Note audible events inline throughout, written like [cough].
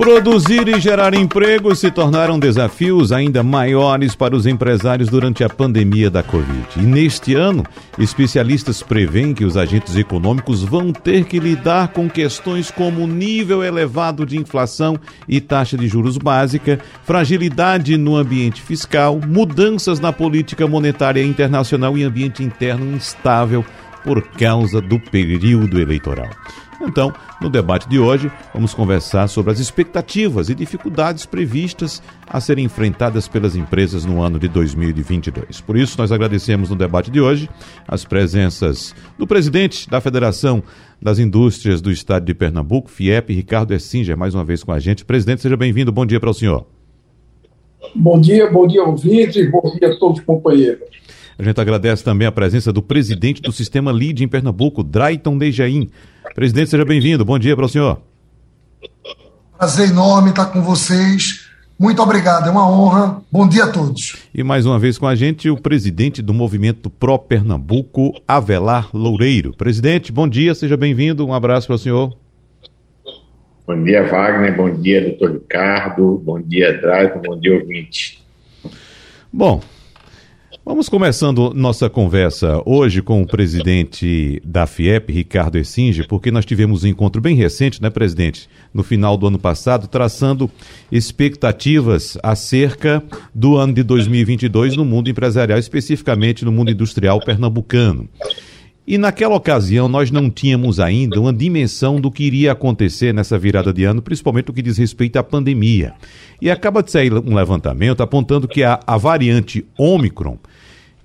Produzir e gerar empregos se tornaram desafios ainda maiores para os empresários durante a pandemia da Covid. E neste ano, especialistas preveem que os agentes econômicos vão ter que lidar com questões como nível elevado de inflação e taxa de juros básica, fragilidade no ambiente fiscal, mudanças na política monetária internacional e ambiente interno instável por causa do período eleitoral. Então, no debate de hoje, vamos conversar sobre as expectativas e dificuldades previstas a serem enfrentadas pelas empresas no ano de 2022. Por isso, nós agradecemos no debate de hoje as presenças do presidente da Federação das Indústrias do Estado de Pernambuco, FIEP, Ricardo Essinger, mais uma vez com a gente. Presidente, seja bem-vindo. Bom dia para o senhor. Bom dia, bom dia, ouvinte, bom dia a todos os companheiros. A gente agradece também a presença do presidente do Sistema LID em Pernambuco, Drayton Dejaim. Presidente, seja bem-vindo. Bom dia para o senhor. Prazer enorme estar com vocês. Muito obrigado, é uma honra. Bom dia a todos. E mais uma vez com a gente o presidente do Movimento Pro Pernambuco, Avelar Loureiro. Presidente, bom dia, seja bem-vindo. Um abraço para o senhor. Bom dia, Wagner. Bom dia, doutor Ricardo. Bom dia, Drayton. Bom dia, ouvinte. Bom, Vamos começando nossa conversa hoje com o presidente da FIEP, Ricardo Essinge, porque nós tivemos um encontro bem recente, né, presidente, no final do ano passado, traçando expectativas acerca do ano de 2022 no mundo empresarial, especificamente no mundo industrial pernambucano. E naquela ocasião nós não tínhamos ainda uma dimensão do que iria acontecer nessa virada de ano, principalmente o que diz respeito à pandemia. E acaba de sair um levantamento apontando que a, a variante Omicron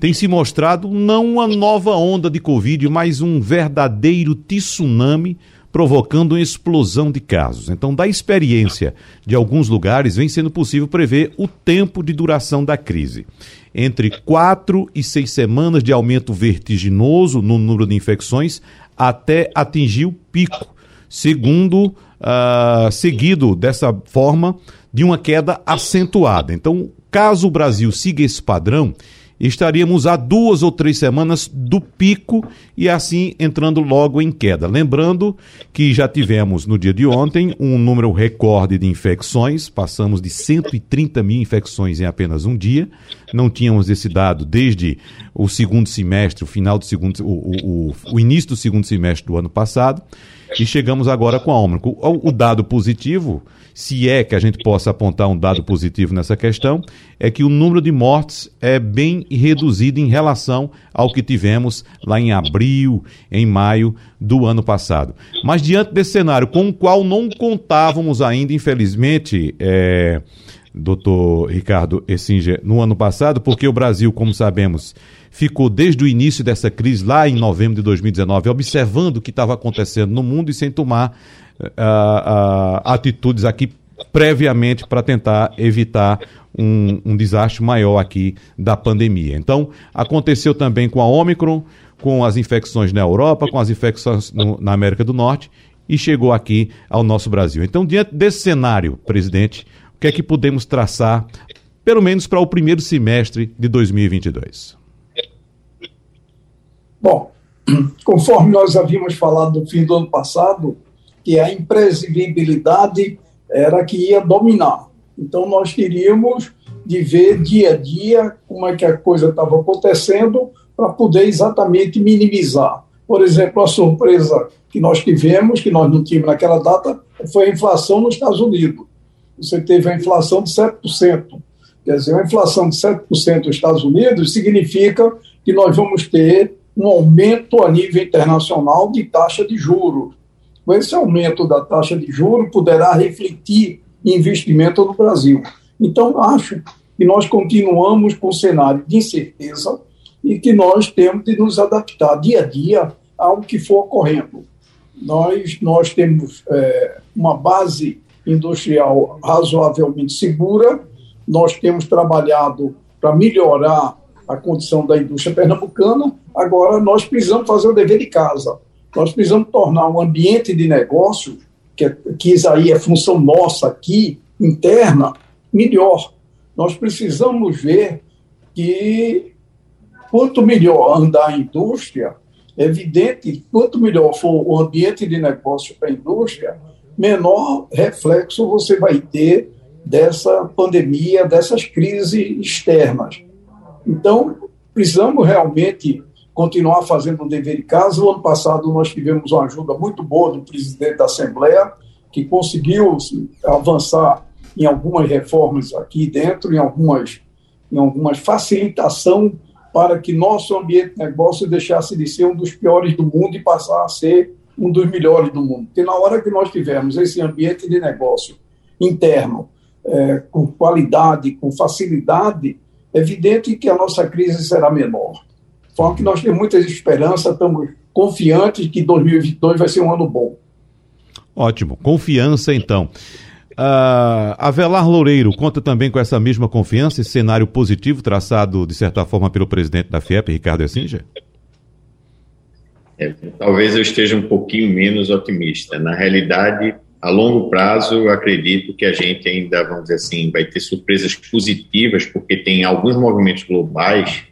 tem se mostrado não uma nova onda de Covid, mas um verdadeiro tsunami provocando uma explosão de casos. Então, da experiência de alguns lugares, vem sendo possível prever o tempo de duração da crise. Entre quatro e seis semanas de aumento vertiginoso no número de infecções até atingir o pico, segundo uh, seguido dessa forma de uma queda acentuada. Então, caso o Brasil siga esse padrão, estaríamos a duas ou três semanas do pico e assim entrando logo em queda. Lembrando que já tivemos no dia de ontem um número recorde de infecções, passamos de 130 mil infecções em apenas um dia. Não tínhamos esse dado desde o segundo semestre, o final do segundo, o, o, o início do segundo semestre do ano passado. E chegamos agora com a Ômicron. O, o dado positivo se é que a gente possa apontar um dado positivo nessa questão, é que o número de mortes é bem reduzido em relação ao que tivemos lá em abril, em maio do ano passado. Mas diante desse cenário, com o qual não contávamos ainda, infelizmente, é, doutor Ricardo Essinger, no ano passado, porque o Brasil, como sabemos, ficou desde o início dessa crise, lá em novembro de 2019, observando o que estava acontecendo no mundo e sem tomar uh, uh, atitudes aqui previamente para tentar evitar um, um, desastre maior aqui da pandemia. Então, aconteceu também com a Omicron, com as infecções na Europa, com as infecções no, na América do Norte e chegou aqui ao nosso Brasil. Então, diante desse cenário, presidente, o que é que podemos traçar, pelo menos para o primeiro semestre de 2022? Bom, [clears throat] conforme nós havíamos falado no fim do ano passado, que a imprevisibilidade era que ia dominar. Então, nós queríamos de ver dia a dia como é que a coisa estava acontecendo para poder exatamente minimizar. Por exemplo, a surpresa que nós tivemos, que nós não tínhamos naquela data, foi a inflação nos Estados Unidos. Você teve a inflação de 7%. Quer dizer, uma inflação de 7% nos Estados Unidos significa que nós vamos ter um aumento a nível internacional de taxa de juros esse aumento da taxa de juros, poderá refletir investimento no Brasil. Então, acho que nós continuamos com um cenário de incerteza e que nós temos de nos adaptar dia a dia ao que for ocorrendo. Nós, nós temos é, uma base industrial razoavelmente segura, nós temos trabalhado para melhorar a condição da indústria pernambucana, agora nós precisamos fazer o dever de casa. Nós precisamos tornar um ambiente de negócio que, que isso aí é função nossa aqui, interna, melhor. Nós precisamos ver que quanto melhor andar a indústria, é evidente, quanto melhor for o ambiente de negócio para a indústria, menor reflexo você vai ter dessa pandemia, dessas crises externas. Então, precisamos realmente continuar fazendo o dever de casa. O ano passado nós tivemos uma ajuda muito boa do presidente da Assembleia, que conseguiu avançar em algumas reformas aqui dentro, em algumas, em algumas facilitação para que nosso ambiente de negócio deixasse de ser um dos piores do mundo e passar a ser um dos melhores do mundo. Porque na hora que nós tivermos esse ambiente de negócio interno, é, com qualidade, com facilidade, é evidente que a nossa crise será menor. Só que nós temos muitas esperanças, estamos confiantes que 2022 vai ser um ano bom. Ótimo, confiança então. Uh, Avelar Loureiro conta também com essa mesma confiança, esse cenário positivo traçado, de certa forma, pelo presidente da FIEP, Ricardo Essinger? É, talvez eu esteja um pouquinho menos otimista. Na realidade, a longo prazo, eu acredito que a gente ainda, vamos dizer assim, vai ter surpresas positivas, porque tem alguns movimentos globais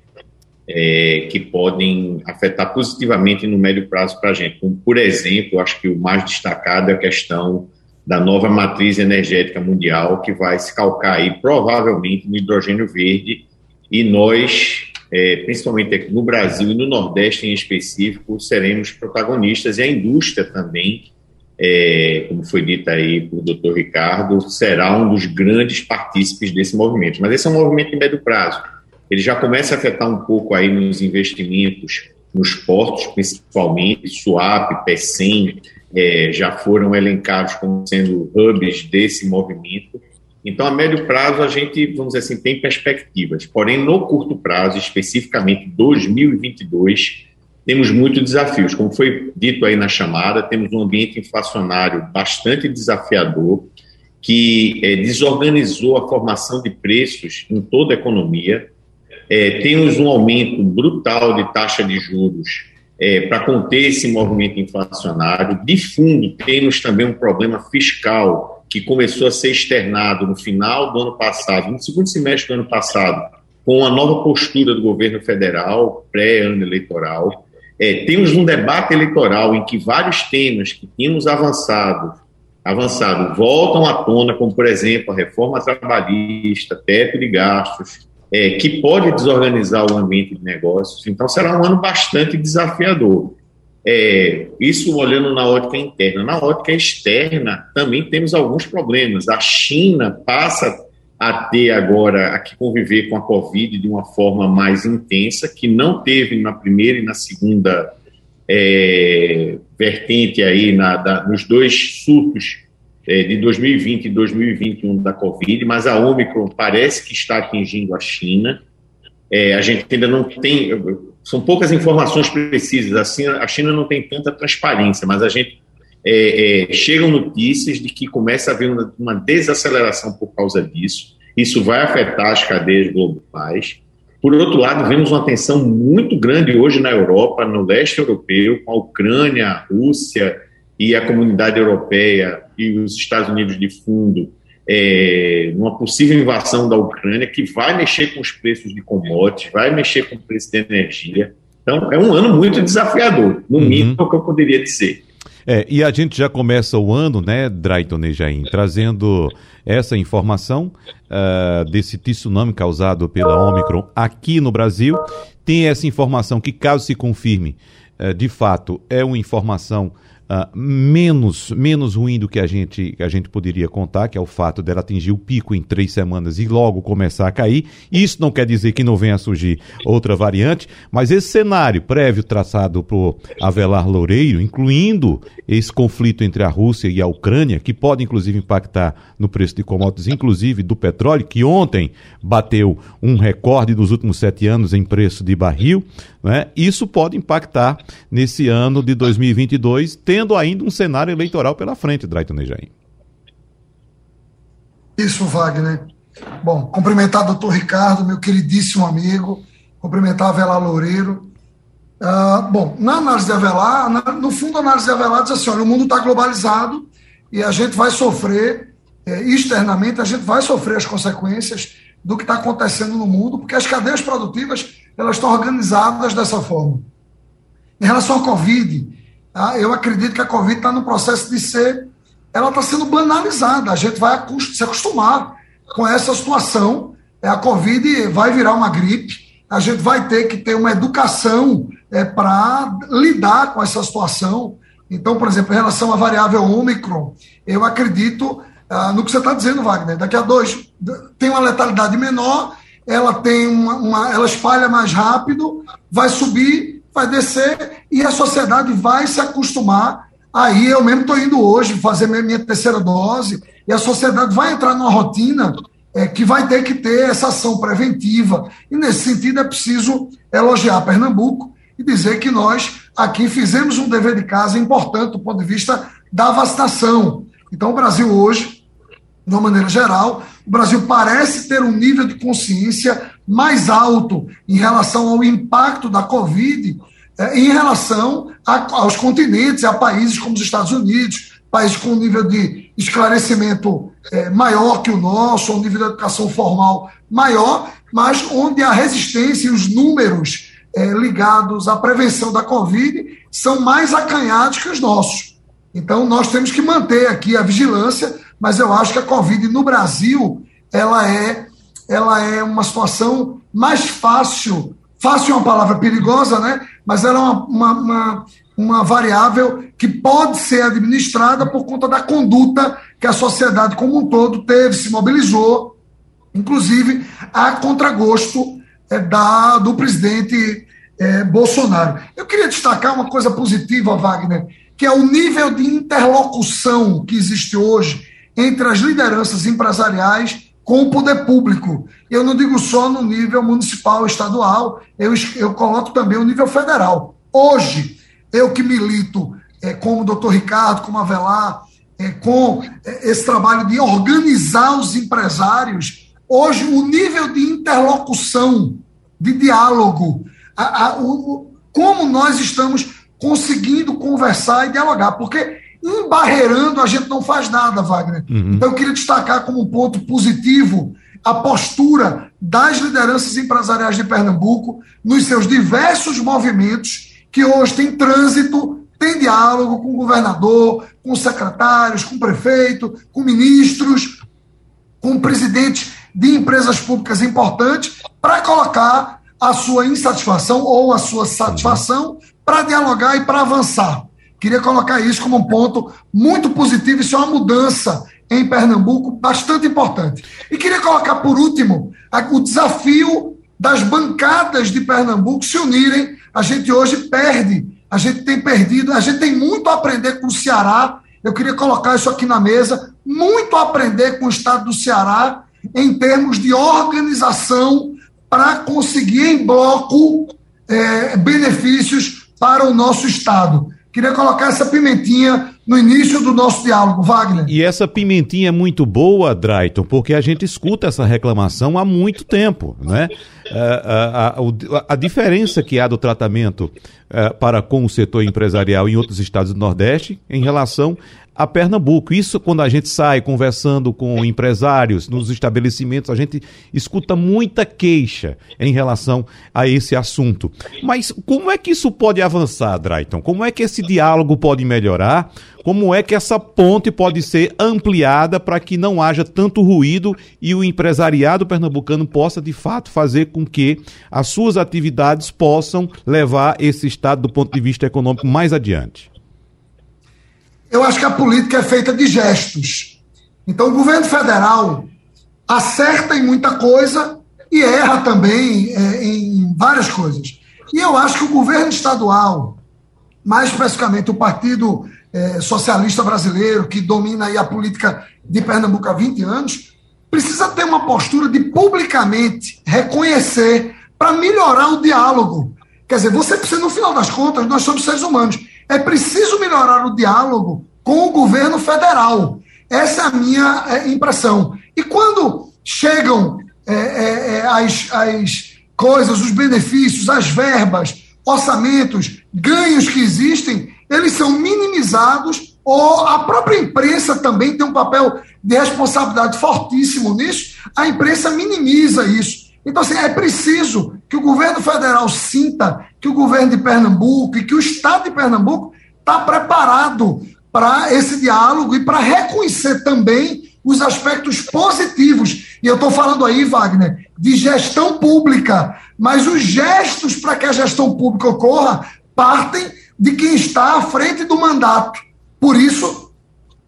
é, que podem afetar positivamente no médio prazo para a gente. Como, por exemplo, acho que o mais destacado é a questão da nova matriz energética mundial, que vai se calcar aí provavelmente no hidrogênio verde, e nós, é, principalmente aqui no Brasil e no Nordeste em específico, seremos protagonistas, e a indústria também, é, como foi dito aí pelo doutor Ricardo, será um dos grandes partícipes desse movimento. Mas esse é um movimento de médio prazo. Ele já começa a afetar um pouco aí nos investimentos nos portos, principalmente, SUAP, PECEM, é, já foram elencados como sendo hubs desse movimento. Então, a médio prazo, a gente, vamos dizer assim, tem perspectivas. Porém, no curto prazo, especificamente 2022, temos muitos desafios. Como foi dito aí na chamada, temos um ambiente inflacionário bastante desafiador, que é, desorganizou a formação de preços em toda a economia. É, temos um aumento brutal de taxa de juros é, para conter esse movimento inflacionário. De fundo, temos também um problema fiscal que começou a ser externado no final do ano passado, no segundo semestre do ano passado, com a nova postura do governo federal, pré-ano eleitoral. É, temos um debate eleitoral em que vários temas que tínhamos avançado, avançado voltam à tona, como, por exemplo, a reforma trabalhista, teto de gastos, é, que pode desorganizar o ambiente de negócios. Então, será um ano bastante desafiador. É, isso olhando na ótica interna. Na ótica externa, também temos alguns problemas. A China passa a ter agora, a que conviver com a Covid de uma forma mais intensa, que não teve na primeira e na segunda é, vertente aí, na, da, nos dois surtos de 2020 e 2021 da Covid, mas a Omicron parece que está atingindo a China. É, a gente ainda não tem, são poucas informações precisas, assim, a China não tem tanta transparência, mas a gente é, é, chegam notícias de que começa a haver uma, uma, desaceleração por causa disso. Isso vai afetar as cadeias globais. Por outro lado, vemos uma tensão muito grande hoje na Europa, no leste europeu, com a Ucrânia, a Rússia e a comunidade europeia e os Estados Unidos de fundo é, numa possível invasão da Ucrânia, que vai mexer com os preços de commodities, vai mexer com o preço da energia. Então, é um ano muito desafiador, no uhum. mínimo, o que eu poderia dizer. É, e a gente já começa o ano, né, Drayton Nejaim, trazendo essa informação uh, desse tsunami causado pela Omicron aqui no Brasil. Tem essa informação que, caso se confirme, uh, de fato, é uma informação uh, menos, menos ruim do que a gente, a gente poderia contar, que é o fato dela atingir o pico em três semanas e logo começar a cair. Isso não quer dizer que não venha a surgir outra variante, mas esse cenário prévio traçado por Avelar Loureiro, incluindo esse conflito entre a Rússia e a Ucrânia, que pode inclusive impactar no preço de commodities, inclusive do petróleo, que ontem bateu um recorde dos últimos sete anos em preço de barril, né? isso pode impactar nesse ano de 2022, tendo ainda um cenário eleitoral pela frente, Drayton Nejaim. Isso, Wagner. Bom, cumprimentar o doutor Ricardo, meu queridíssimo amigo, cumprimentar a Avelar Loureiro. Uh, bom, na análise de Avelar, na, no fundo, a análise de Avelar diz assim: olha, o mundo está globalizado e a gente vai sofrer, é, externamente, a gente vai sofrer as consequências do que está acontecendo no mundo, porque as cadeias produtivas elas estão organizadas dessa forma. Em relação à Covid, tá? eu acredito que a Covid está no processo de ser, ela está sendo banalizada, a gente vai se acostumar com essa situação, é, a Covid vai virar uma gripe, a gente vai ter que ter uma educação é, para lidar com essa situação. Então, por exemplo, em relação à variável Ômicron, eu acredito ah, no que você está dizendo, Wagner. Daqui a dois, tem uma letalidade menor, ela tem uma, uma, ela espalha mais rápido, vai subir, vai descer e a sociedade vai se acostumar. Aí eu mesmo estou indo hoje fazer minha, terceira dose e a sociedade vai entrar numa rotina é, que vai ter que ter essa ação preventiva. E nesse sentido é preciso elogiar Pernambuco e dizer que nós aqui fizemos um dever de casa importante do ponto de vista da vacinação. Então, o Brasil hoje, de uma maneira geral, o Brasil parece ter um nível de consciência mais alto em relação ao impacto da Covid, é, em relação a, aos continentes, a países como os Estados Unidos, países com nível de esclarecimento é, maior que o nosso, um nível de educação formal maior, mas onde a resistência e os números é, ligados à prevenção da Covid são mais acanhados que os nossos. Então, nós temos que manter aqui a vigilância, mas eu acho que a Covid no Brasil ela é, ela é uma situação mais fácil. Fácil é uma palavra perigosa, né? mas ela é uma, uma, uma uma variável que pode ser administrada por conta da conduta que a sociedade como um todo teve, se mobilizou, inclusive a contragosto é, da, do presidente é, Bolsonaro. Eu queria destacar uma coisa positiva, Wagner, que é o nível de interlocução que existe hoje entre as lideranças empresariais com o poder público. Eu não digo só no nível municipal, estadual, eu, eu coloco também o nível federal. Hoje, eu que milito, é, como o doutor Ricardo, como a Velar, é, com é, esse trabalho de organizar os empresários, hoje o nível de interlocução, de diálogo, a, a, o, como nós estamos conseguindo conversar e dialogar, porque embarreirando a gente não faz nada, Wagner. Uhum. Então eu queria destacar como um ponto positivo a postura das lideranças empresariais de Pernambuco nos seus diversos movimentos que hoje tem trânsito, tem diálogo com o governador, com secretários, com prefeito, com ministros, com presidentes de empresas públicas importantes, para colocar a sua insatisfação ou a sua satisfação para dialogar e para avançar. Queria colocar isso como um ponto muito positivo, isso é uma mudança em Pernambuco bastante importante. E queria colocar, por último, o desafio das bancadas de Pernambuco se unirem a gente hoje perde, a gente tem perdido, a gente tem muito a aprender com o Ceará. Eu queria colocar isso aqui na mesa, muito a aprender com o estado do Ceará em termos de organização para conseguir em bloco é, benefícios para o nosso estado. Queria colocar essa pimentinha no início do nosso diálogo, Wagner. E essa pimentinha é muito boa, Drayton, porque a gente escuta essa reclamação há muito tempo, né? A, a, a, a diferença que há do tratamento uh, para com o setor empresarial em outros estados do Nordeste em relação a Pernambuco. Isso quando a gente sai conversando com empresários nos estabelecimentos, a gente escuta muita queixa em relação a esse assunto. Mas como é que isso pode avançar, Drayton? Como é que esse diálogo pode melhorar? Como é que essa ponte pode ser ampliada para que não haja tanto ruído e o empresariado pernambucano possa, de fato, fazer com que as suas atividades possam levar esse Estado, do ponto de vista econômico, mais adiante? Eu acho que a política é feita de gestos. Então, o governo federal acerta em muita coisa e erra também é, em várias coisas. E eu acho que o governo estadual, mais especificamente o Partido é, Socialista Brasileiro, que domina aí a política de Pernambuco há 20 anos, precisa ter uma postura de publicamente reconhecer para melhorar o diálogo. Quer dizer, você precisa, no final das contas, nós somos seres humanos. É preciso melhorar o diálogo com o governo federal. Essa é a minha é, impressão. E quando chegam é, é, é, as, as coisas, os benefícios, as verbas, orçamentos, ganhos que existem, eles são minimizados ou a própria imprensa também tem um papel de responsabilidade fortíssimo nisso, a imprensa minimiza isso. Então, assim, é preciso que o governo federal sinta que o governo de Pernambuco e que o Estado de Pernambuco está preparado para esse diálogo e para reconhecer também os aspectos positivos. E eu estou falando aí, Wagner, de gestão pública, mas os gestos para que a gestão pública ocorra partem de quem está à frente do mandato. Por isso,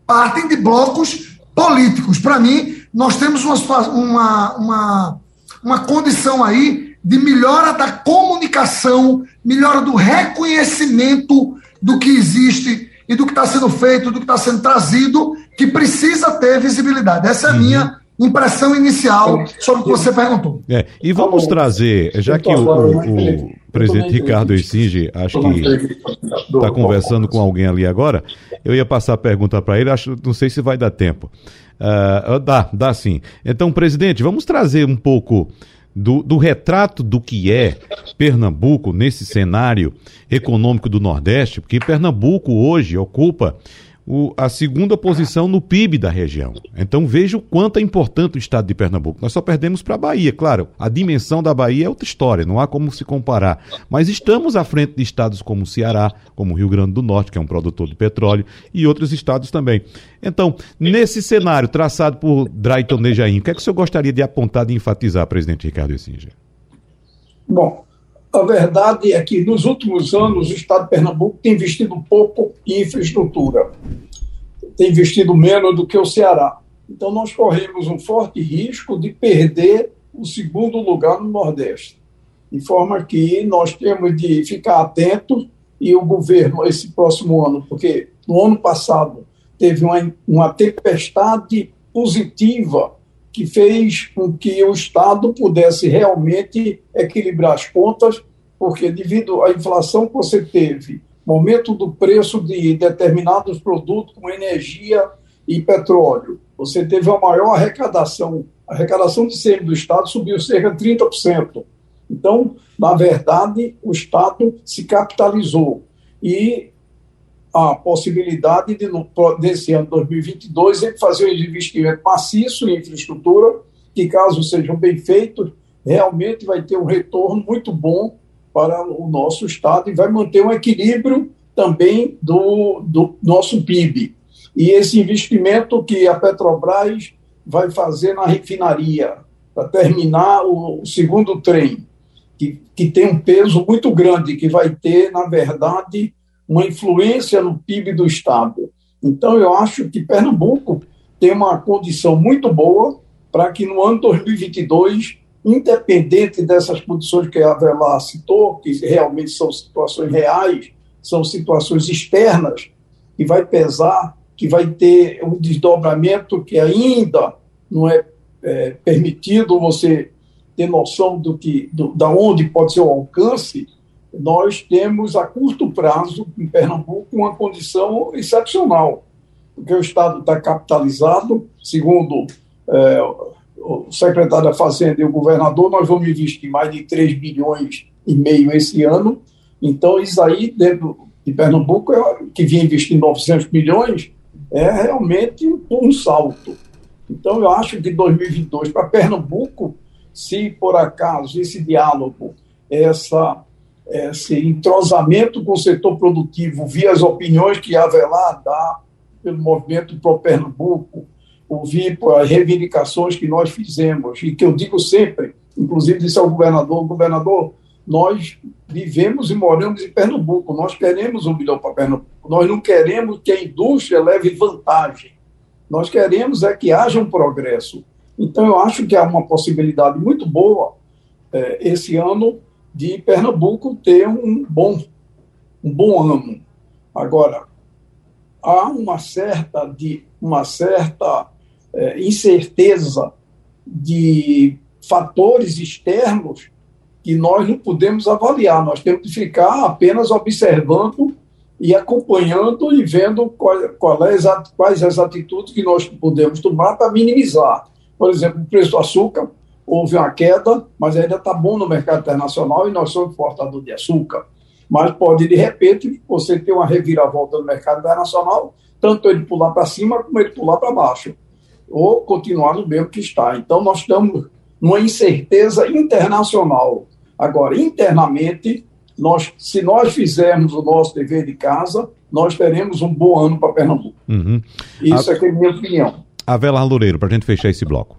partem de blocos políticos. Para mim, nós temos uma, uma, uma, uma condição aí de melhora da comunicação, melhora do reconhecimento do que existe e do que está sendo feito, do que está sendo trazido, que precisa ter visibilidade. Essa é a uhum. minha impressão inicial sobre o que você perguntou. É, e vamos tá trazer, já que o, o, o presidente Ricardo Essinge, acho que está conversando com alguém ali agora, eu ia passar a pergunta para ele, acho, não sei se vai dar tempo. Uh, dá, dá sim. Então, presidente, vamos trazer um pouco do, do, retrato do que é Pernambuco nesse cenário econômico do Nordeste, porque Pernambuco hoje ocupa o, a segunda posição no PIB da região. Então veja o quanto é importante o estado de Pernambuco. Nós só perdemos para a Bahia, claro. A dimensão da Bahia é outra história, não há como se comparar. Mas estamos à frente de estados como o Ceará, como o Rio Grande do Norte, que é um produtor de petróleo, e outros estados também. Então, nesse cenário traçado por Drayton Nejaim, o que é que o senhor gostaria de apontar, de enfatizar, presidente Ricardo Essinger? Bom, a verdade é que nos últimos anos o Estado de Pernambuco tem investido pouco em infraestrutura, tem investido menos do que o Ceará. Então nós corremos um forte risco de perder o segundo lugar no Nordeste, de forma que nós temos de ficar atentos e o governo esse próximo ano, porque no ano passado teve uma, uma tempestade positiva que fez com que o Estado pudesse realmente equilibrar as contas, porque devido à inflação que você teve, aumento do preço de determinados produtos como energia e petróleo, você teve a maior arrecadação. A arrecadação de CM do Estado subiu cerca de 30%. Então, na verdade, o Estado se capitalizou. E a possibilidade de, no, desse ano 2022, ele fazer um investimento maciço em infraestrutura, que, caso sejam bem feitos, realmente vai ter um retorno muito bom para o nosso Estado e vai manter um equilíbrio também do, do nosso PIB. E esse investimento que a Petrobras vai fazer na refinaria, para terminar o, o segundo trem, que, que tem um peso muito grande, que vai ter, na verdade, uma influência no PIB do Estado. Então, eu acho que Pernambuco tem uma condição muito boa para que no ano 2022, independente dessas condições que a Avelar citou, que realmente são situações reais, são situações externas, que vai pesar, que vai ter um desdobramento que ainda não é, é permitido você ter noção do que, do, da onde pode ser o alcance, nós temos a curto prazo, em Pernambuco, uma condição excepcional, porque o Estado está capitalizado, segundo é, o secretário da Fazenda e o governador, nós vamos investir mais de 3 bilhões e meio esse ano, então isso aí, dentro de Pernambuco, é, que vinha investindo 900 milhões, é realmente um, um salto. Então, eu acho que 2022, para Pernambuco, se por acaso esse diálogo, essa esse entrosamento com o setor produtivo via as opiniões que Avelar dá pelo movimento Pro Pernambuco, ouvir as reivindicações que nós fizemos, e que eu digo sempre, inclusive disse ao governador, governador, nós vivemos e moramos em Pernambuco, nós queremos um milhão para Pernambuco, nós não queremos que a indústria leve vantagem, nós queremos é que haja um progresso. Então, eu acho que há uma possibilidade muito boa é, esse ano de Pernambuco ter um bom, um bom ano. Agora, há uma certa, de, uma certa é, incerteza de fatores externos que nós não podemos avaliar, nós temos que ficar apenas observando e acompanhando e vendo qual, qual é, quais as atitudes que nós podemos tomar para minimizar. Por exemplo, o preço do açúcar houve uma queda, mas ainda está bom no mercado internacional e nós somos exportador de açúcar. Mas pode, de repente, você ter uma reviravolta no mercado internacional tanto ele pular para cima como ele pular para baixo, ou continuar no mesmo que está. Então, nós estamos numa incerteza internacional. Agora, internamente, nós, se nós fizermos o nosso dever de casa, nós teremos um bom ano para Pernambuco. Uhum. Isso a... é, é a minha opinião. Avelar Loureiro, para a gente fechar esse bloco.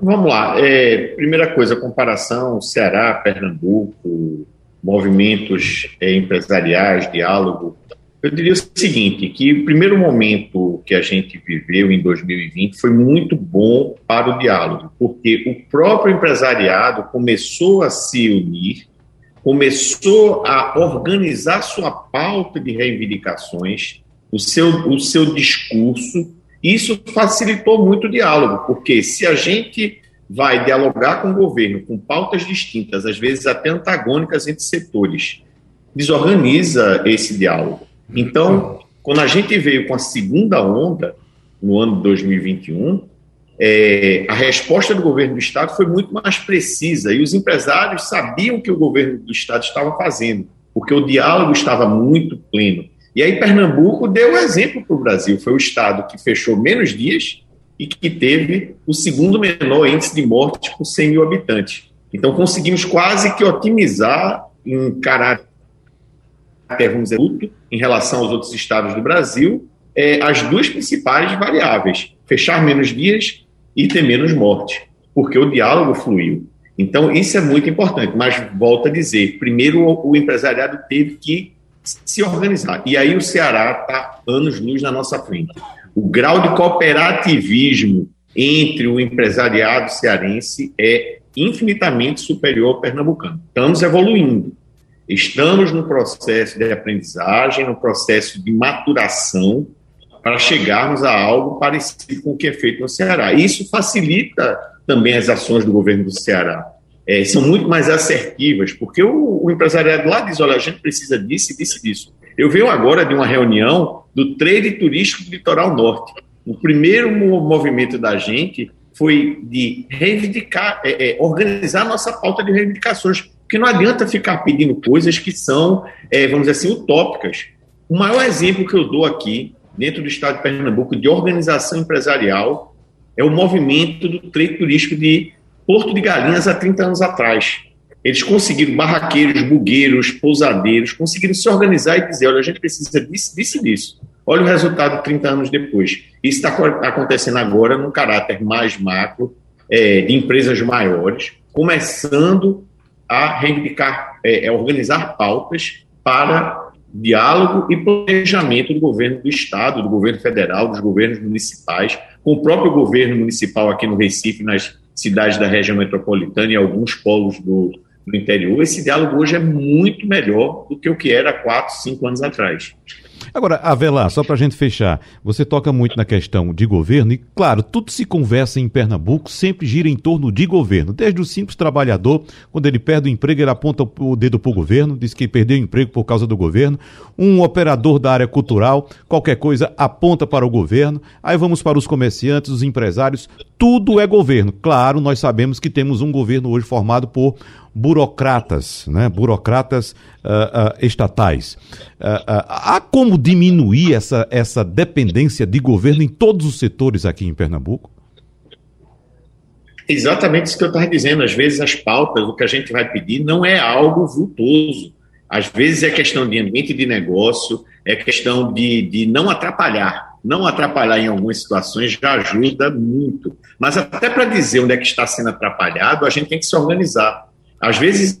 Vamos lá. É, primeira coisa, comparação Ceará, Pernambuco, movimentos é, empresariais, diálogo. Eu diria o seguinte, que o primeiro momento que a gente viveu em 2020 foi muito bom para o diálogo, porque o próprio empresariado começou a se unir, começou a organizar sua pauta de reivindicações, o seu, o seu discurso, isso facilitou muito o diálogo, porque se a gente vai dialogar com o governo com pautas distintas, às vezes até antagônicas entre setores, desorganiza esse diálogo. Então, quando a gente veio com a segunda onda, no ano de 2021, é, a resposta do governo do Estado foi muito mais precisa e os empresários sabiam o que o governo do Estado estava fazendo, porque o diálogo estava muito pleno. E aí Pernambuco deu exemplo para o Brasil, foi o Estado que fechou menos dias e que teve o segundo menor índice de mortes por 100 mil habitantes. Então, conseguimos quase que otimizar em caráter, em relação aos outros estados do Brasil, é, as duas principais variáveis: fechar menos dias e ter menos mortes, porque o diálogo fluiu. Então, isso é muito importante, mas volto a dizer: primeiro, o empresariado teve que se organizar. E aí o Ceará está anos-luz na nossa frente o grau de cooperativismo entre o empresariado cearense é infinitamente superior ao pernambucano. Estamos evoluindo. Estamos no processo de aprendizagem, no processo de maturação para chegarmos a algo parecido com o que é feito no Ceará. Isso facilita também as ações do governo do Ceará. É, são muito mais assertivas, porque o, o empresariado lá diz: olha, a gente precisa disso e disso disso. Eu venho agora de uma reunião do trade turístico do litoral norte. O primeiro movimento da gente foi de reivindicar, é, é, organizar nossa pauta de reivindicações, porque não adianta ficar pedindo coisas que são, é, vamos dizer assim, utópicas. O maior exemplo que eu dou aqui, dentro do estado de Pernambuco, de organização empresarial, é o movimento do trade turístico de Porto de Galinhas há 30 anos atrás. Eles conseguiram, barraqueiros, bugueiros, pousadeiros, conseguiram se organizar e dizer: olha, a gente precisa disso, disso e disso. Olha o resultado 30 anos depois. Isso está acontecendo agora num caráter mais macro, é, de empresas maiores, começando a reivindicar, é, é, organizar pautas para diálogo e planejamento do governo do Estado, do governo federal, dos governos municipais, com o próprio governo municipal aqui no Recife, nas cidades da região metropolitana e alguns polos do, no interior, esse diálogo hoje é muito melhor do que o que era quatro, cinco anos atrás. Agora, Avelar, só para a gente fechar, você toca muito na questão de governo e, claro, tudo se conversa em Pernambuco, sempre gira em torno de governo. Desde o simples trabalhador, quando ele perde o emprego, ele aponta o dedo para o governo, diz que perdeu o emprego por causa do governo. Um operador da área cultural, qualquer coisa, aponta para o governo. Aí vamos para os comerciantes, os empresários, tudo é governo. Claro, nós sabemos que temos um governo hoje formado por burocratas, né? burocratas uh, uh, estatais. Uh, há como diminuir essa, essa dependência de governo em todos os setores aqui em Pernambuco? Exatamente isso que eu estava dizendo. Às vezes as pautas, o que a gente vai pedir, não é algo vultoso. Às vezes é questão de ambiente de negócio, é questão de, de não atrapalhar. Não atrapalhar em algumas situações já ajuda muito. Mas até para dizer onde é que está sendo atrapalhado, a gente tem que se organizar. Às vezes,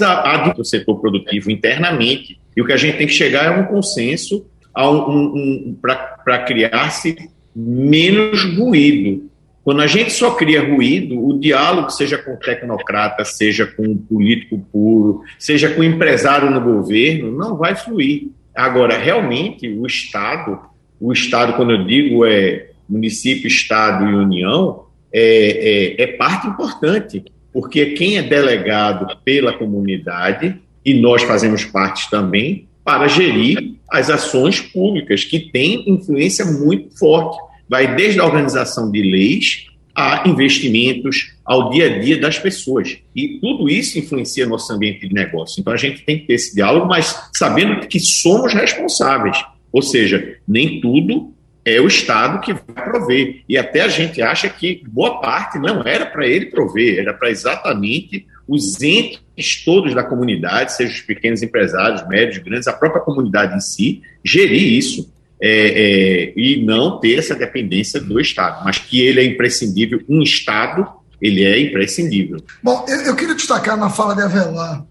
há do setor produtivo internamente, e o que a gente tem que chegar é um consenso um, um, para criar-se menos ruído. Quando a gente só cria ruído, o diálogo, seja com o tecnocrata, seja com o político puro, seja com o empresário no governo, não vai fluir. Agora, realmente, o Estado, o Estado, quando eu digo é município, Estado e União, é, é, é parte importante porque quem é delegado pela comunidade, e nós fazemos parte também, para gerir as ações públicas, que têm influência muito forte. Vai desde a organização de leis a investimentos, ao dia a dia das pessoas. E tudo isso influencia nosso ambiente de negócio. Então a gente tem que ter esse diálogo, mas sabendo que somos responsáveis. Ou seja, nem tudo é o Estado que vai prover. E até a gente acha que boa parte não era para ele prover, era para exatamente os entes todos da comunidade, seja os pequenos empresários, médios, grandes, a própria comunidade em si, gerir isso. É, é, e não ter essa dependência do Estado, mas que ele é imprescindível, um Estado, ele é imprescindível. Bom, eu, eu queria destacar na fala de Avelar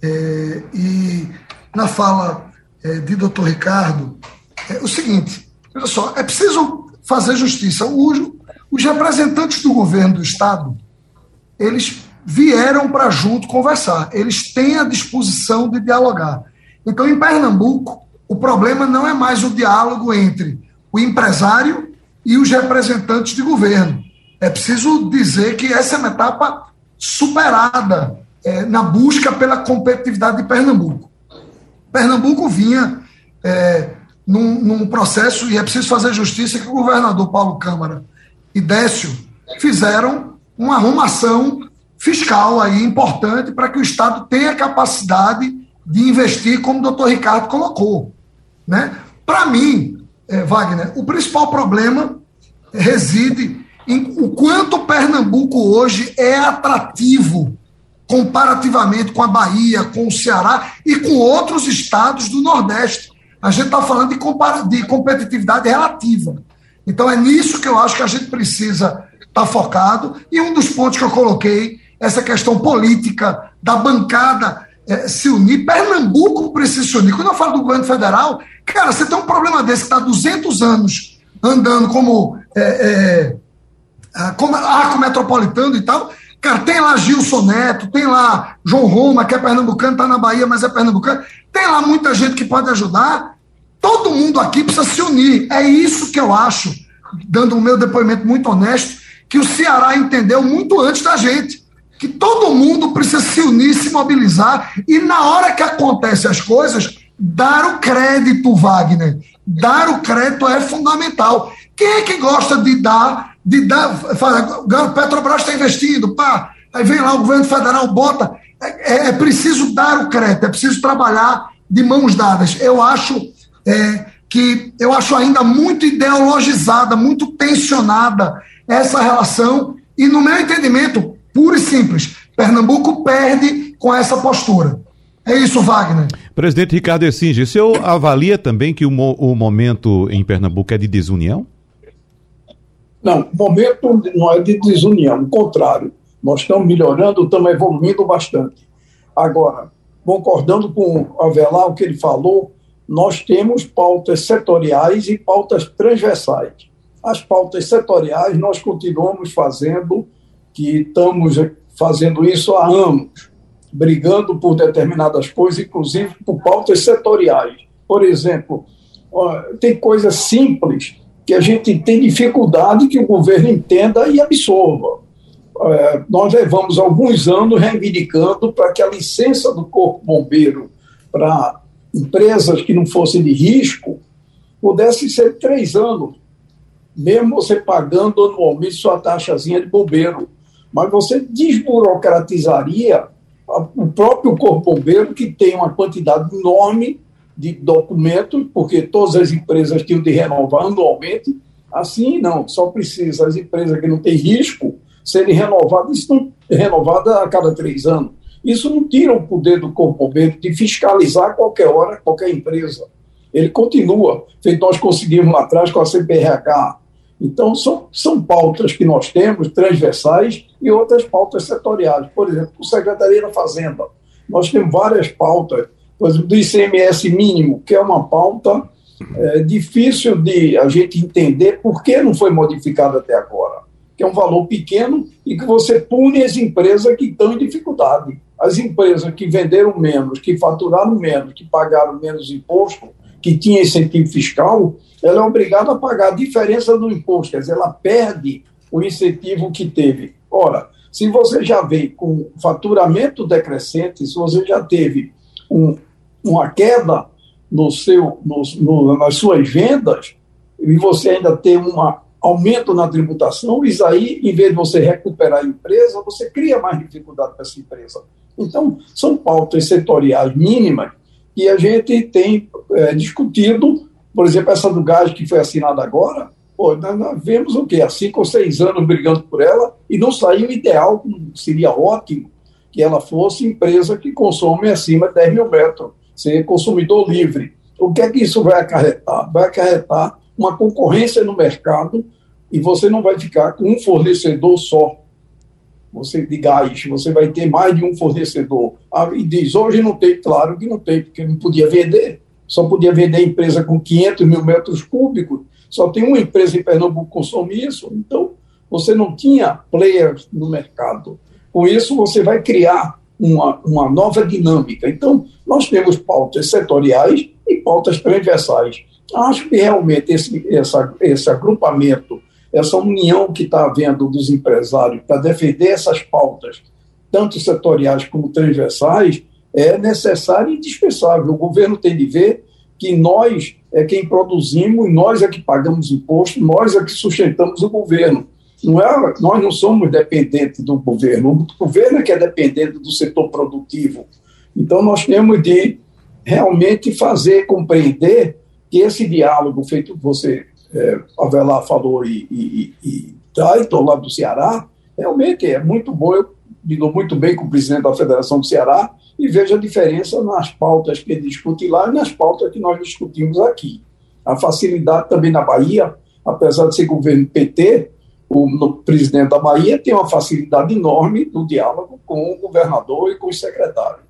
é, e na fala é, de doutor Ricardo é, o seguinte: olha só, é preciso fazer justiça. Os, os representantes do governo do Estado, eles vieram para junto conversar, eles têm a disposição de dialogar. Então, em Pernambuco, o problema não é mais o diálogo entre o empresário e os representantes de governo. É preciso dizer que essa é uma etapa superada é, na busca pela competitividade de Pernambuco. Pernambuco vinha é, num, num, processo, e é preciso fazer justiça, que o governador Paulo Câmara e Décio fizeram uma arrumação fiscal aí importante para que o Estado tenha capacidade de investir, como o doutor Ricardo colocou. Né? Para mim, é, Wagner, o principal problema reside em o quanto Pernambuco hoje é atrativo comparativamente com a Bahia, com o Ceará e com outros estados do Nordeste. A gente está falando de, de competitividade relativa. Então é nisso que eu acho que a gente precisa estar tá focado. E um dos pontos que eu coloquei, essa questão política da bancada é, se unir. Pernambuco precisa se unir. Quando eu falo do governo federal, cara, você tem um problema desse que está 200 anos andando como, é, é, como arco metropolitano e tal. Cara, tem lá Gilson Neto, tem lá João Roma, que é pernambucano, está na Bahia, mas é pernambucano. Tem lá muita gente que pode ajudar. Todo mundo aqui precisa se unir. É isso que eu acho, dando o meu depoimento muito honesto, que o Ceará entendeu muito antes da gente. Que todo mundo precisa se unir, se mobilizar, e na hora que acontecem as coisas, dar o crédito, Wagner. Dar o crédito é fundamental. Quem é que gosta de dar de dar, fala, Petrobras está investindo, pá, aí vem lá o governo federal, bota. É, é, é, preciso dar o crédito, é preciso trabalhar de mãos dadas. Eu acho é, que eu acho ainda muito ideologizada, muito tensionada essa relação, e no meu entendimento, puro e simples, Pernambuco perde com essa postura. É isso, Wagner. Presidente Ricardo Essinge, o senhor avalia também que o, mo o momento em Pernambuco é de desunião? Não, momento não é de desunião, o contrário. Nós estamos melhorando, estamos evoluindo bastante. Agora, concordando com o Avelar, o que ele falou, nós temos pautas setoriais e pautas transversais. As pautas setoriais nós continuamos fazendo, que estamos fazendo isso há anos, brigando por determinadas coisas, inclusive por pautas setoriais. Por exemplo, tem coisas simples que a gente tem dificuldade que o governo entenda e absorva. É, nós levamos alguns anos reivindicando para que a licença do Corpo Bombeiro para empresas que não fossem de risco pudesse ser três anos, mesmo você pagando anualmente sua taxazinha de bombeiro. Mas você desburocratizaria o próprio Corpo Bombeiro, que tem uma quantidade enorme de documentos, porque todas as empresas tinham de renovar anualmente. Assim, não, só precisa as empresas que não têm risco serem renovadas, estão renovadas a cada três anos. Isso não tira o poder do corpo de fiscalizar a qualquer hora qualquer empresa. Ele continua, feito nós conseguimos lá atrás com a CPRH. Então, são, são pautas que nós temos, transversais, e outras pautas setoriais. Por exemplo, o Secretaria da Fazenda. Nós temos várias pautas do ICMS mínimo, que é uma pauta é, difícil de a gente entender por que não foi modificado até agora. Que é um valor pequeno e que você pune as empresas que estão em dificuldade. As empresas que venderam menos, que faturaram menos, que pagaram menos imposto, que tinha incentivo fiscal, ela é obrigada a pagar a diferença do imposto, quer dizer, ela perde o incentivo que teve. Ora, se você já veio com faturamento decrescente, se você já teve um, uma queda no seu, no, no, nas suas vendas e você ainda tem um aumento na tributação, isso aí, em vez de você recuperar a empresa, você cria mais dificuldade para essa empresa. Então, são pautas setoriais mínimas que a gente tem é, discutido Por exemplo, essa do gás que foi assinada agora, pô, nós, nós vemos o quê? Há cinco ou seis anos brigando por ela e não saiu ideal, seria ótimo que ela fosse empresa que consome acima de 10 mil metros, ser consumidor livre. O que é que isso vai acarretar? Vai acarretar uma concorrência no mercado e você não vai ficar com um fornecedor só você de gás, você vai ter mais de um fornecedor. Ah, e diz, hoje não tem, claro que não tem, porque não podia vender, só podia vender empresa com 500 mil metros cúbicos, só tem uma empresa em Pernambuco que consome isso, então você não tinha players no mercado. Com isso, você vai criar uma, uma nova dinâmica. Então, nós temos pautas setoriais e pautas transversais. Acho que realmente esse, essa, esse agrupamento essa união que está havendo dos empresários para defender essas pautas, tanto setoriais como transversais, é necessária e indispensável. O governo tem de ver que nós é quem produzimos, nós é que pagamos imposto, nós é que sustentamos o governo. Não é, nós não somos dependentes do governo, o governo é que é dependente do setor produtivo. Então, nós temos de realmente fazer compreender que esse diálogo feito você é, Avelar falou e, e, e Dayton, lá do Ceará, realmente é muito bom. Eu me muito bem com o presidente da Federação do Ceará e vejo a diferença nas pautas que ele discute lá e nas pautas que nós discutimos aqui. A facilidade também na Bahia, apesar de ser governo PT, o presidente da Bahia tem uma facilidade enorme no diálogo com o governador e com o secretário.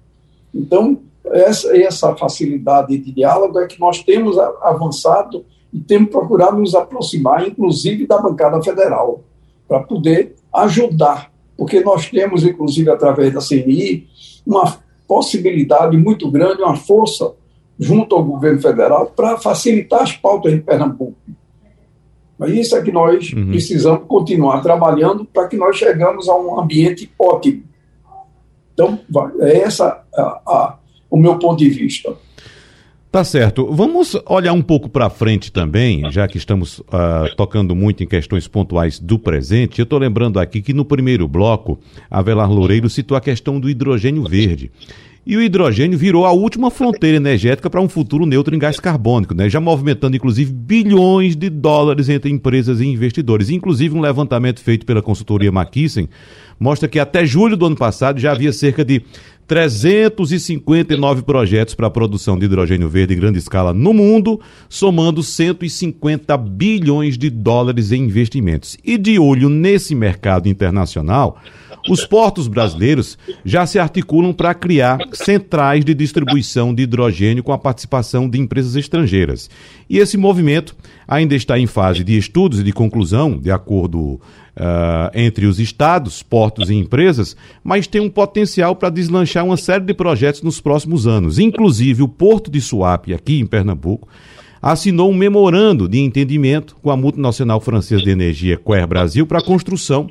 Então, essa, essa facilidade de diálogo é que nós temos avançado e temos procurado nos aproximar, inclusive da bancada federal, para poder ajudar, porque nós temos, inclusive, através da CNI, uma possibilidade muito grande, uma força junto ao governo federal para facilitar as pautas de Pernambuco. Mas isso é que nós uhum. precisamos continuar trabalhando para que nós chegamos a um ambiente ótimo. Então, é essa a, a, o meu ponto de vista. Tá certo. Vamos olhar um pouco para frente também, já que estamos uh, tocando muito em questões pontuais do presente. Eu estou lembrando aqui que no primeiro bloco, Avelar Loureiro citou a questão do hidrogênio verde. E o hidrogênio virou a última fronteira energética para um futuro neutro em gás carbônico, né? já movimentando inclusive bilhões de dólares entre empresas e investidores. Inclusive, um levantamento feito pela consultoria McKinsey mostra que até julho do ano passado já havia cerca de 359 projetos para a produção de hidrogênio verde em grande escala no mundo, somando 150 bilhões de dólares em investimentos. E de olho nesse mercado internacional, os portos brasileiros já se articulam para criar centrais de distribuição de hidrogênio com a participação de empresas estrangeiras. E esse movimento ainda está em fase de estudos e de conclusão, de acordo Uh, entre os estados, portos e empresas, mas tem um potencial para deslanchar uma série de projetos nos próximos anos. Inclusive, o Porto de Suape, aqui em Pernambuco, assinou um memorando de entendimento com a multinacional francesa de energia Quer Brasil para a construção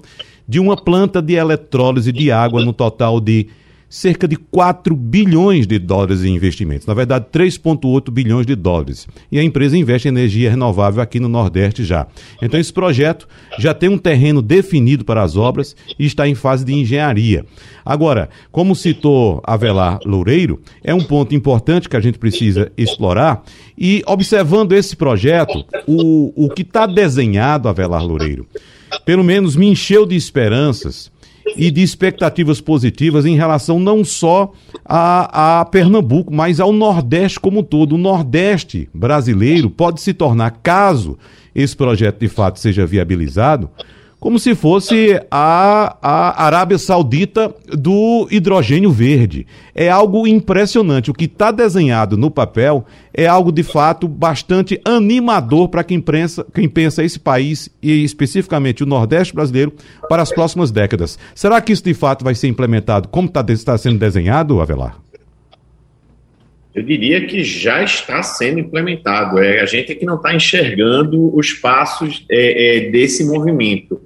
de uma planta de eletrólise de água no total de cerca de 4 bilhões de dólares em investimentos. Na verdade, 3,8 bilhões de dólares. E a empresa investe em energia renovável aqui no Nordeste já. Então, esse projeto já tem um terreno definido para as obras e está em fase de engenharia. Agora, como citou Avelar Loureiro, é um ponto importante que a gente precisa explorar. E observando esse projeto, o, o que está desenhado, Avelar Loureiro, pelo menos me encheu de esperanças e de expectativas positivas em relação não só a, a, Pernambuco, mas ao Nordeste como um todo. O Nordeste brasileiro pode se tornar, caso esse projeto de fato seja viabilizado, como se fosse a, a Arábia Saudita do hidrogênio verde. É algo impressionante. O que está desenhado no papel é algo de fato bastante animador para quem pensa, quem pensa esse país e especificamente o Nordeste brasileiro para as próximas décadas. Será que isso de fato vai ser implementado como está tá sendo desenhado, Avelar? Eu diria que já está sendo implementado. É, a gente é que não está enxergando os passos é, é, desse movimento.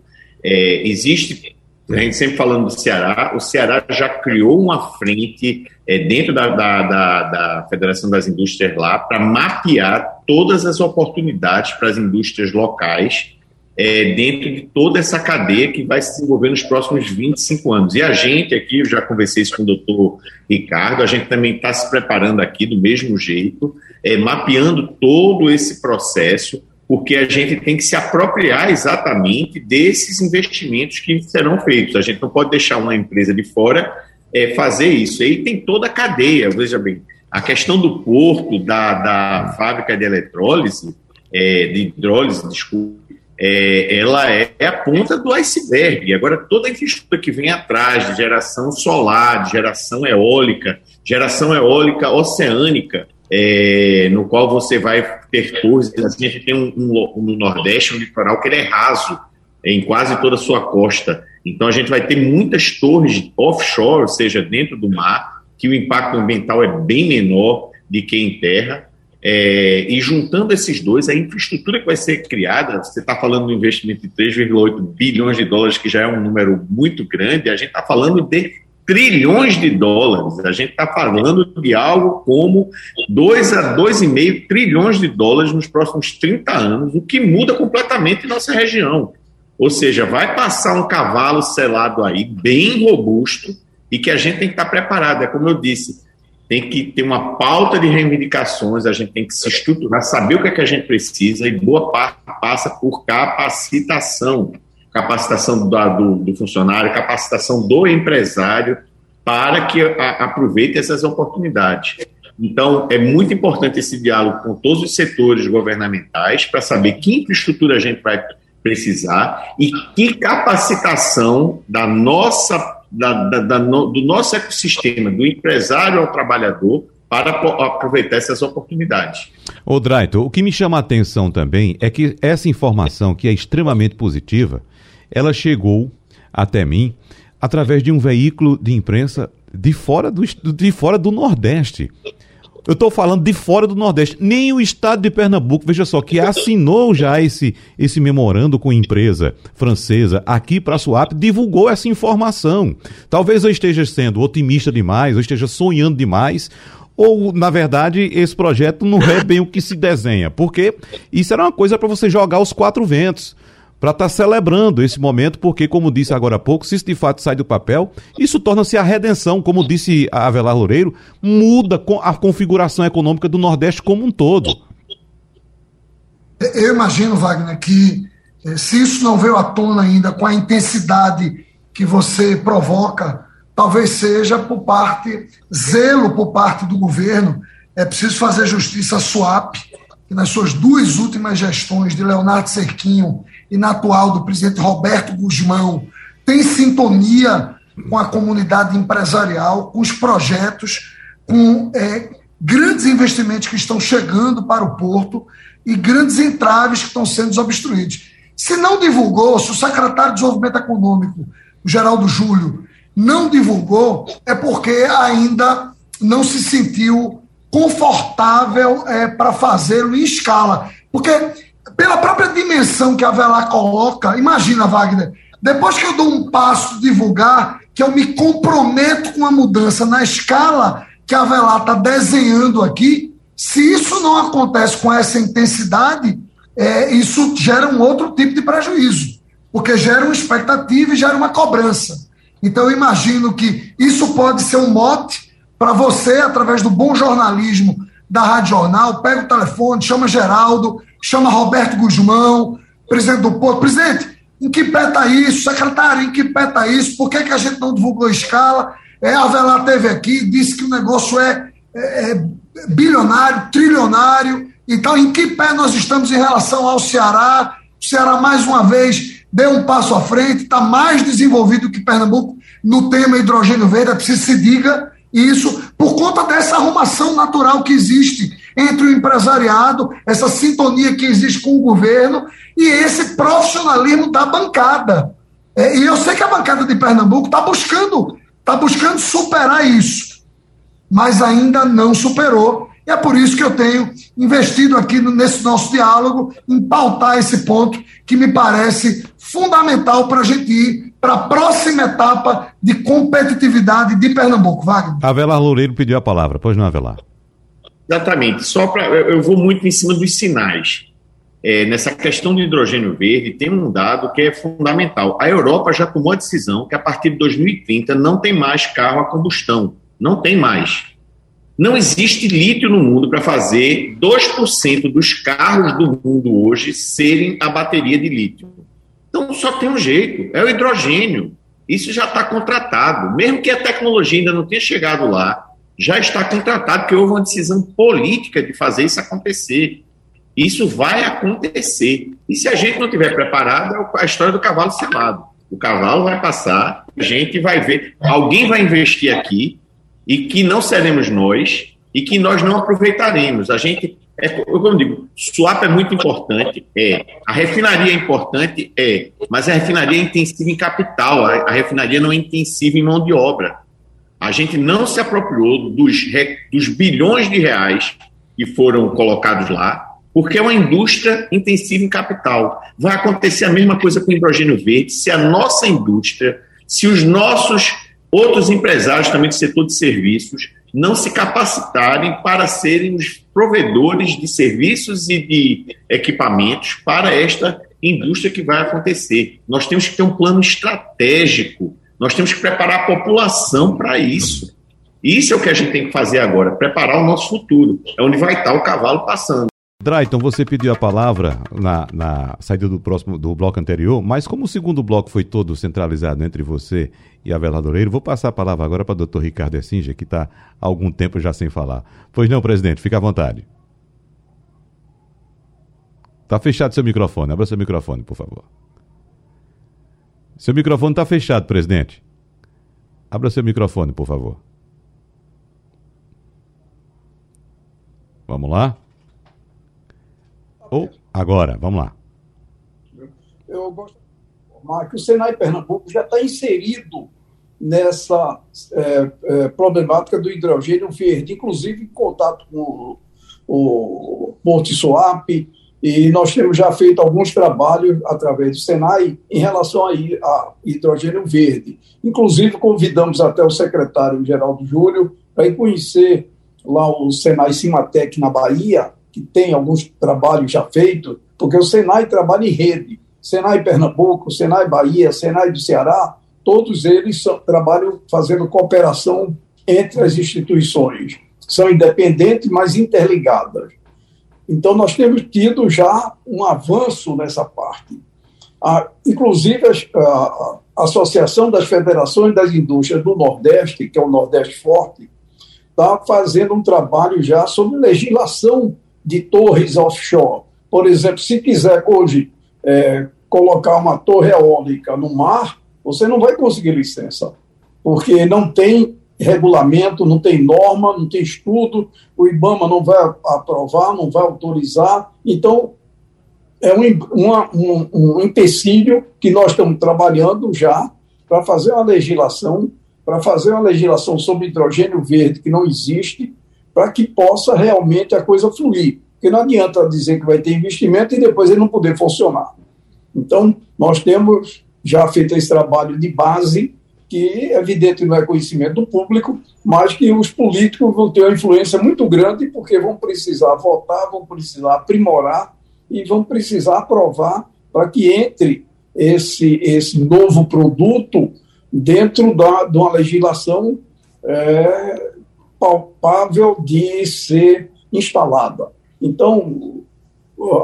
É, existe, a gente sempre falando do Ceará, o Ceará já criou uma frente é, dentro da, da, da, da, Federação das Indústrias lá para mapear todas as oportunidades para as indústrias locais é, dentro de toda essa cadeia que vai se desenvolver nos próximos 25 anos. E a gente aqui, eu já conversei isso com o doutor Ricardo, a gente também está se preparando aqui do mesmo jeito, é, mapeando todo esse processo, porque a gente tem que se apropriar exatamente desses investimentos que serão feitos. A gente não pode deixar uma empresa de fora é, fazer isso. E aí tem toda a cadeia, veja bem, a questão do porto, da, da fábrica de eletrólise, é, de hidrólise, desculpa, é, ela é a ponta do iceberg. Agora, toda a infraestrutura que vem atrás de geração solar, de geração eólica, geração eólica oceânica, é, no qual você vai ter torres. A gente tem um, um, no Nordeste um litoral que ele é raso em quase toda a sua costa. Então, a gente vai ter muitas torres offshore, ou seja, dentro do mar, que o impacto ambiental é bem menor do que em terra. É, e juntando esses dois, a infraestrutura que vai ser criada, você está falando de um investimento de 3,8 bilhões de dólares, que já é um número muito grande, a gente está falando de trilhões de dólares. A gente está falando de algo como 2 a 2,5 trilhões de dólares nos próximos 30 anos, o que muda completamente nossa região. Ou seja, vai passar um cavalo selado aí, bem robusto, e que a gente tem que estar tá preparado. É como eu disse, tem que ter uma pauta de reivindicações, a gente tem que se estruturar, saber o que é que a gente precisa, e boa parte passa por capacitação capacitação do, do, funcionário, capacitação do empresário, para que a, aproveite essas oportunidades. Então, é muito importante esse diálogo com todos os setores governamentais para saber que infraestrutura a gente vai precisar e que capacitação da nossa, da, da, da, do nosso ecossistema, do empresário ao trabalhador, para aproveitar essas oportunidades. Ô Draito, o que me chama a atenção também é que essa informação, que é extremamente positiva, ela chegou até mim através de um veículo de imprensa de fora do, de fora do Nordeste. Eu estou falando de fora do Nordeste. Nem o estado de Pernambuco, veja só, que assinou já esse, esse memorando com empresa francesa aqui para a SUAP, divulgou essa informação. Talvez eu esteja sendo otimista demais, ou esteja sonhando demais, ou, na verdade, esse projeto não é bem o que se desenha. Porque isso era uma coisa para você jogar os quatro ventos para estar tá celebrando esse momento, porque, como disse agora há pouco, se isso de fato sai do papel, isso torna-se a redenção, como disse a Avelar Loureiro, muda a configuração econômica do Nordeste como um todo. Eu imagino, Wagner, que eh, se isso não veio à tona ainda com a intensidade que você provoca, talvez seja por parte, zelo por parte do governo. É preciso fazer justiça à SUAP, que nas suas duas últimas gestões de Leonardo Cerquinho e na atual do presidente Roberto Guzmão, tem sintonia com a comunidade empresarial, com os projetos, com é, grandes investimentos que estão chegando para o porto e grandes entraves que estão sendo obstruídos. Se não divulgou, se o secretário de Desenvolvimento Econômico, o Geraldo Júlio, não divulgou, é porque ainda não se sentiu confortável é, para fazê-lo em escala. Porque pela própria dimensão que a Velar coloca, imagina, Wagner, depois que eu dou um passo divulgar, que eu me comprometo com a mudança na escala que a Velar está desenhando aqui, se isso não acontece com essa intensidade, é, isso gera um outro tipo de prejuízo, porque gera uma expectativa e gera uma cobrança. Então, eu imagino que isso pode ser um mote para você, através do bom jornalismo da Rádio Jornal, pega o telefone, chama Geraldo, chama Roberto Guzmão, presidente do Porto, presidente, em que pé está isso? Secretário, em que pé está isso? Por que, que a gente não divulgou escala? É, a Avelar teve aqui, disse que o negócio é, é, é bilionário, trilionário. Então, em que pé nós estamos em relação ao Ceará? O Ceará, mais uma vez, deu um passo à frente, está mais desenvolvido que Pernambuco no tema hidrogênio verde, é preciso se diga isso, por conta dessa arrumação natural que existe entre o empresariado, essa sintonia que existe com o governo e esse profissionalismo da bancada. É, e eu sei que a bancada de Pernambuco está buscando, está buscando superar isso, mas ainda não superou. E é por isso que eu tenho investido aqui nesse nosso diálogo em pautar esse ponto que me parece fundamental para a gente ir para a próxima etapa de competitividade de Pernambuco. Wagner. Avelar Loureiro pediu a palavra. Pois não, Avelar. Exatamente. Só para eu vou muito em cima dos sinais. é, nessa questão do hidrogênio verde, tem um dado que é fundamental. A Europa já tomou a decisão que a partir de 2030 não tem mais carro a combustão. Não tem mais. Não existe lítio no mundo para fazer 2% dos carros do mundo hoje serem a bateria de lítio. Então só tem um jeito, é o hidrogênio. Isso já está contratado. Mesmo que a tecnologia ainda não tenha chegado lá, já está contratado, porque houve uma decisão política de fazer isso acontecer. Isso vai acontecer. E se a gente não estiver preparado, é a história do cavalo selado. O cavalo vai passar, a gente vai ver, alguém vai investir aqui e que não seremos nós e que nós não aproveitaremos. A gente, é, como digo, swap é muito importante, é. A refinaria é importante, é. Mas a refinaria é intensiva em capital, a, a refinaria não é intensiva em mão de obra. A gente não se apropriou dos, dos bilhões de reais que foram colocados lá, porque é uma indústria intensiva em capital. Vai acontecer a mesma coisa com o hidrogênio verde se a nossa indústria, se os nossos outros empresários também do setor de serviços não se capacitarem para serem os provedores de serviços e de equipamentos para esta indústria que vai acontecer. Nós temos que ter um plano estratégico, nós temos que preparar a população para isso. Isso é o que a gente tem que fazer agora, preparar o nosso futuro. É onde vai estar o cavalo passando. Drayton, você pediu a palavra na, na, saída do próximo do bloco anterior, mas como o segundo bloco foi todo centralizado entre você e a Veladoreiro, vou passar a palavra agora para o doutor Ricardo Essinja, que está há algum tempo já sem falar. Pois não, presidente, fica à vontade. Está fechado seu microfone, abra seu microfone, por favor. Seu microfone está fechado, presidente. Abra seu microfone, por favor. Vamos lá? Ou agora, vamos lá. Eu gosto de informar que o Senai Pernambuco já está inserido nessa é, é, problemática do hidrogênio verde, inclusive em contato com o, o Porto Swap, e nós temos já feito alguns trabalhos através do Senai em relação a, hidrogênio verde. Inclusive, convidamos até o secretário Geraldo Júlio para ir conhecer lá o Senai Cimatec na Bahia, que tem alguns trabalhos já feitos, porque o Senai trabalha em rede. Senai Pernambuco, Senai Bahia, Senai do Ceará, todos eles são, trabalham fazendo cooperação entre as instituições. São independentes, mas interligadas. Então, nós temos tido já um avanço nessa parte. Ah, inclusive, a, a, a Associação das Federações das Indústrias do Nordeste, que é o Nordeste Forte, está fazendo um trabalho já sobre legislação de torres offshore. Por exemplo, se quiser hoje é, colocar uma torre eólica no mar, você não vai conseguir licença, porque não tem regulamento, não tem norma, não tem estudo, o IBAMA não vai aprovar, não vai autorizar. Então, é um, uma, um, um empecilho que nós estamos trabalhando já para fazer uma legislação, para fazer uma legislação sobre hidrogênio verde que não existe, para que possa realmente a coisa fluir. Porque não adianta dizer que vai ter investimento e depois ele não poder funcionar. Então, nós temos já feito esse trabalho de base, que evidente não é conhecimento do público, mas que os políticos vão ter uma influência muito grande, porque vão precisar votar, vão precisar aprimorar e vão precisar aprovar para que entre esse, esse novo produto dentro da, de uma legislação é, palpável de ser instalada. Então,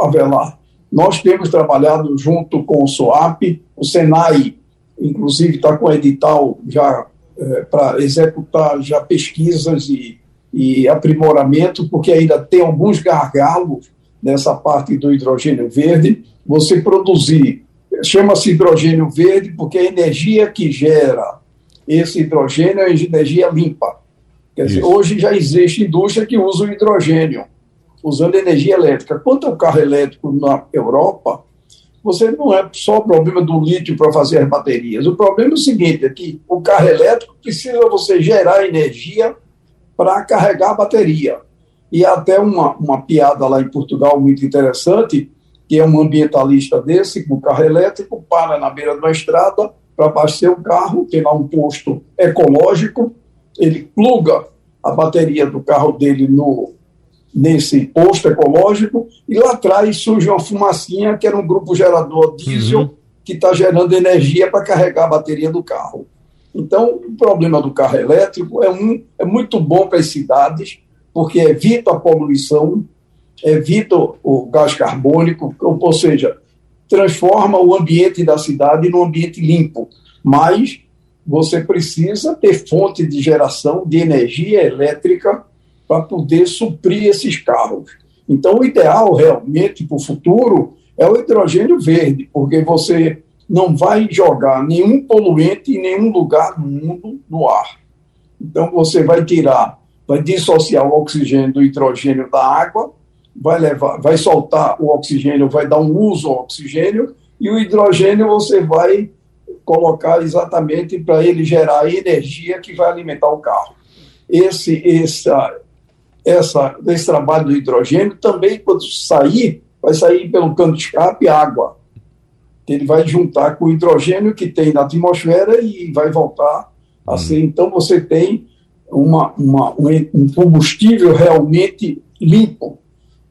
Avelar, nós temos trabalhado junto com o SOAP, o Senai, inclusive, está com o edital já é, para executar já pesquisas e, e aprimoramento, porque ainda tem alguns gargalos nessa parte do hidrogênio verde. Você produzir, chama-se hidrogênio verde porque a energia que gera esse hidrogênio é energia limpa. Quer dizer, hoje já existe indústria que usa o hidrogênio, usando energia elétrica. Quanto ao carro elétrico na Europa, você não é só o problema do lítio para fazer as baterias. O problema é o seguinte, é que o carro elétrico precisa você gerar energia para carregar a bateria. E até uma, uma piada lá em Portugal muito interessante, que é um ambientalista desse, com carro elétrico, para na beira de uma estrada para abastecer o carro, tem lá um posto ecológico, ele pluga a bateria do carro dele no, nesse posto ecológico, e lá atrás surge uma fumacinha, que era um grupo gerador diesel, uhum. que está gerando energia para carregar a bateria do carro. Então, o problema do carro elétrico é, um, é muito bom para as cidades, porque evita a poluição, evita o gás carbônico, ou seja, transforma o ambiente da cidade num ambiente limpo. Mas você precisa ter fonte de geração de energia elétrica para poder suprir esses carros. Então, o ideal realmente para o futuro é o hidrogênio verde, porque você não vai jogar nenhum poluente em nenhum lugar do mundo no ar. Então, você vai tirar, vai dissociar o oxigênio do hidrogênio da água, vai levar, vai soltar o oxigênio, vai dar um uso ao oxigênio, e o hidrogênio você vai colocar exatamente para ele gerar energia que vai alimentar o carro. Esse, essa, essa, esse trabalho do hidrogênio também, quando sair, vai sair pelo cano de escape água ele vai juntar com o hidrogênio que tem na atmosfera e vai voltar a ser. Uhum. Então, você tem uma, uma, um combustível realmente limpo.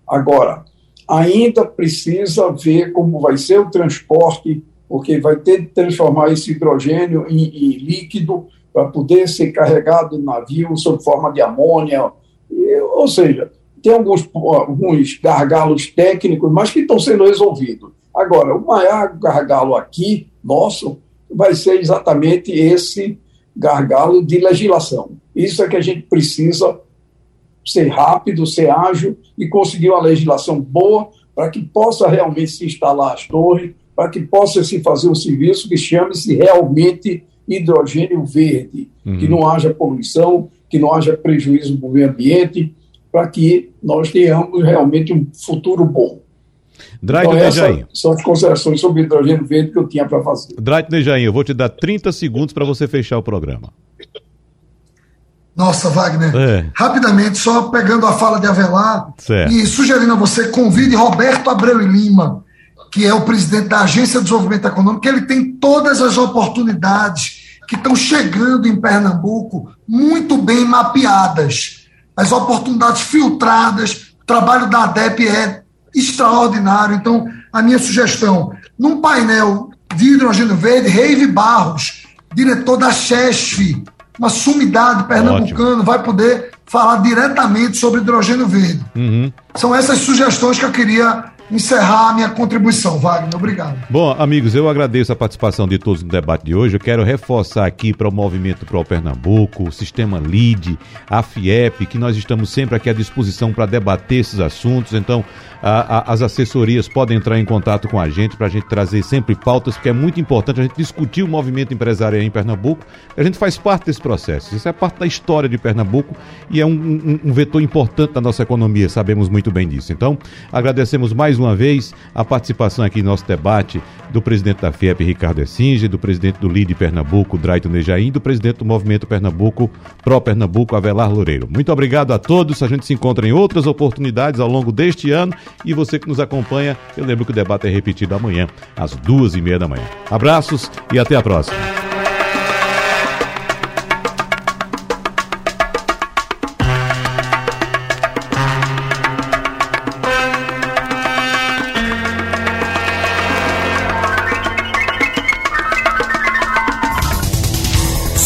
Agora, ainda precisa ver como vai ser o transporte, porque vai ter que transformar esse hidrogênio em, em líquido para poder ser carregado no navio sob forma de amônia. Ou seja, tem alguns, alguns gargalos técnicos, mas que estão sendo resolvidos. Agora, o maior gargalo aqui, nosso, vai ser exatamente esse gargalo de legislação. Isso é que a gente precisa ser rápido, ser ágil e conseguir uma legislação boa para que possa realmente se instalar as torres, para que possa se fazer um serviço que chame-se realmente hidrogênio verde, uhum. que não haja poluição, que não haja prejuízo para o meio ambiente, para que nós tenhamos realmente um futuro bom. Draito então, Nejaim. São as considerações sobre hidrogênio verde que eu tinha para fazer. Draito Nejaim, eu vou te dar 30 segundos para você fechar o programa. Nossa, Wagner. É. Rapidamente, só pegando a fala de Avelar certo. e sugerindo a você, convide Roberto Abreu e Lima, que é o presidente da Agência de Desenvolvimento Econômico, que ele tem todas as oportunidades que estão chegando em Pernambuco muito bem mapeadas. As oportunidades filtradas, o trabalho da ADEP é extraordinário. Então, a minha sugestão, num painel de hidrogênio verde, Reive Barros, diretor da CHESF, uma sumidade pernambucana, Ótimo. vai poder falar diretamente sobre hidrogênio verde. Uhum. São essas sugestões que eu queria encerrar a minha contribuição, Wagner. Obrigado. Bom, amigos, eu agradeço a participação de todos no debate de hoje. Eu quero reforçar aqui para o Movimento Pro Pernambuco, o Sistema LID, a FIEP, que nós estamos sempre aqui à disposição para debater esses assuntos. Então, a, a, as assessorias podem entrar em contato com a gente para a gente trazer sempre pautas, porque é muito importante a gente discutir o movimento empresarial em Pernambuco. A gente faz parte desse processo. Isso é parte da história de Pernambuco e é um, um, um vetor importante da nossa economia, sabemos muito bem disso. Então, agradecemos mais uma vez a participação aqui no nosso debate do presidente da FIEP, Ricardo Essinge, do presidente do LIDE Pernambuco, Draito Nejaim, do presidente do Movimento Pernambuco, Pro Pernambuco, Avelar Loureiro. Muito obrigado a todos. A gente se encontra em outras oportunidades ao longo deste ano e você que nos acompanha, eu lembro que o debate é repetido amanhã, às duas e meia da manhã. Abraços e até a próxima.